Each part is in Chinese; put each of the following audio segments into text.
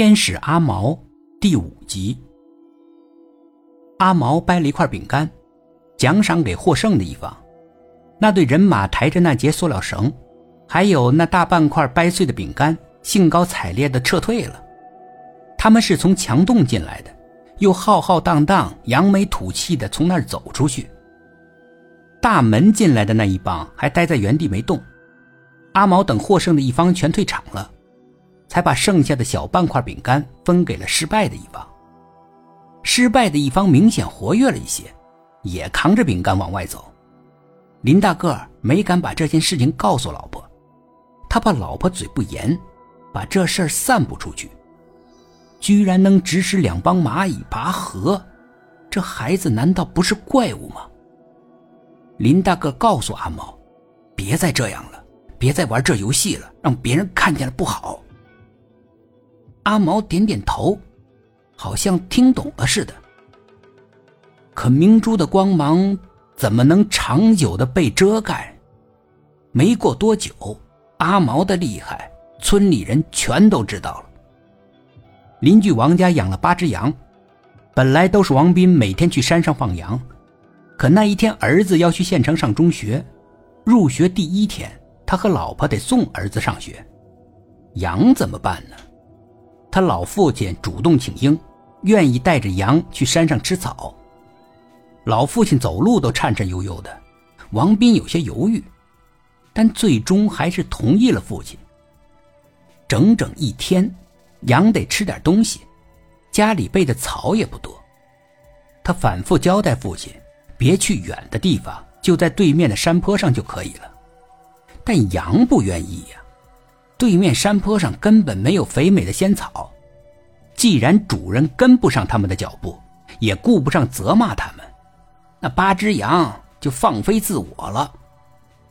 天使阿毛第五集。阿毛掰了一块饼干，奖赏给获胜的一方。那队人马抬着那节塑料绳，还有那大半块掰碎的饼干，兴高采烈地撤退了。他们是从墙洞进来的，又浩浩荡荡、扬眉吐气地从那儿走出去。大门进来的那一帮还待在原地没动。阿毛等获胜的一方全退场了。才把剩下的小半块饼干分给了失败的一方。失败的一方明显活跃了一些，也扛着饼干往外走。林大个没敢把这件事情告诉老婆，他怕老婆嘴不严，把这事儿散布出去。居然能指使两帮蚂蚁拔河，这孩子难道不是怪物吗？林大个告诉阿毛：“别再这样了，别再玩这游戏了，让别人看见了不好。”阿毛点点头，好像听懂了似的。可明珠的光芒怎么能长久的被遮盖？没过多久，阿毛的厉害，村里人全都知道了。邻居王家养了八只羊，本来都是王斌每天去山上放羊，可那一天儿子要去县城上中学，入学第一天，他和老婆得送儿子上学，羊怎么办呢？老父亲主动请缨，愿意带着羊去山上吃草。老父亲走路都颤颤悠悠的，王斌有些犹豫，但最终还是同意了父亲。整整一天，羊得吃点东西，家里备的草也不多。他反复交代父亲，别去远的地方，就在对面的山坡上就可以了。但羊不愿意呀。对面山坡上根本没有肥美的仙草，既然主人跟不上他们的脚步，也顾不上责骂他们，那八只羊就放飞自我了。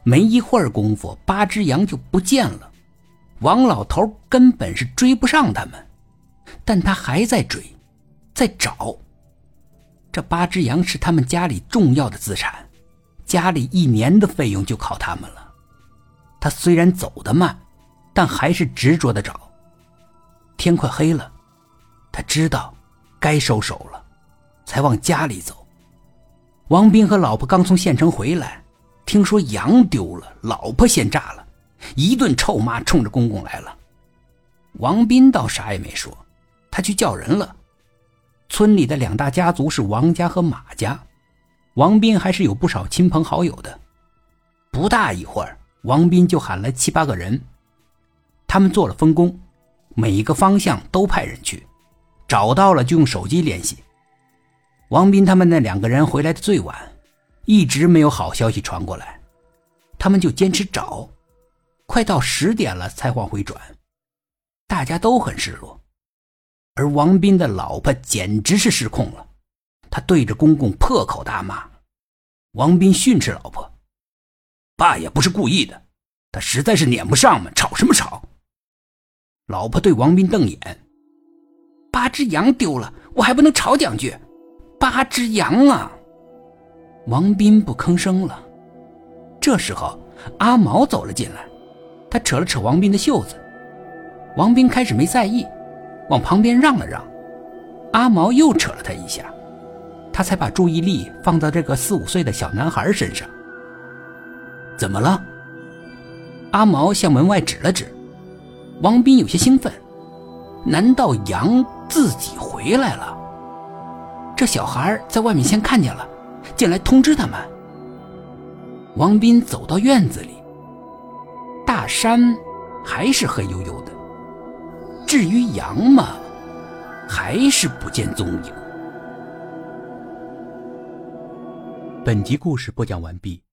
没一会儿功夫，八只羊就不见了。王老头根本是追不上他们，但他还在追，在找。这八只羊是他们家里重要的资产，家里一年的费用就靠他们了。他虽然走得慢。但还是执着的找。天快黑了，他知道该收手了，才往家里走。王斌和老婆刚从县城回来，听说羊丢了，老婆先炸了，一顿臭骂，冲着公公来了。王斌倒啥也没说，他去叫人了。村里的两大家族是王家和马家，王斌还是有不少亲朋好友的。不大一会儿，王斌就喊来七八个人。他们做了分工，每一个方向都派人去，找到了就用手机联系。王斌他们那两个人回来的最晚，一直没有好消息传过来，他们就坚持找，快到十点了才往回转，大家都很失落，而王斌的老婆简直是失控了，他对着公公破口大骂。王斌训斥老婆：“爸也不是故意的，他实在是撵不上嘛，吵什么吵？”老婆对王斌瞪眼：“八只羊丢了，我还不能吵两句？八只羊啊！”王斌不吭声了。这时候，阿毛走了进来，他扯了扯王斌的袖子。王斌开始没在意，往旁边让了让。阿毛又扯了他一下，他才把注意力放到这个四五岁的小男孩身上。怎么了？阿毛向门外指了指。王斌有些兴奋，难道羊自己回来了？这小孩在外面先看见了，进来通知他们。王斌走到院子里，大山还是黑黝黝的，至于羊嘛，还是不见踪影。本集故事播讲完毕，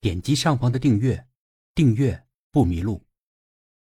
点击上方的订阅，订阅不迷路。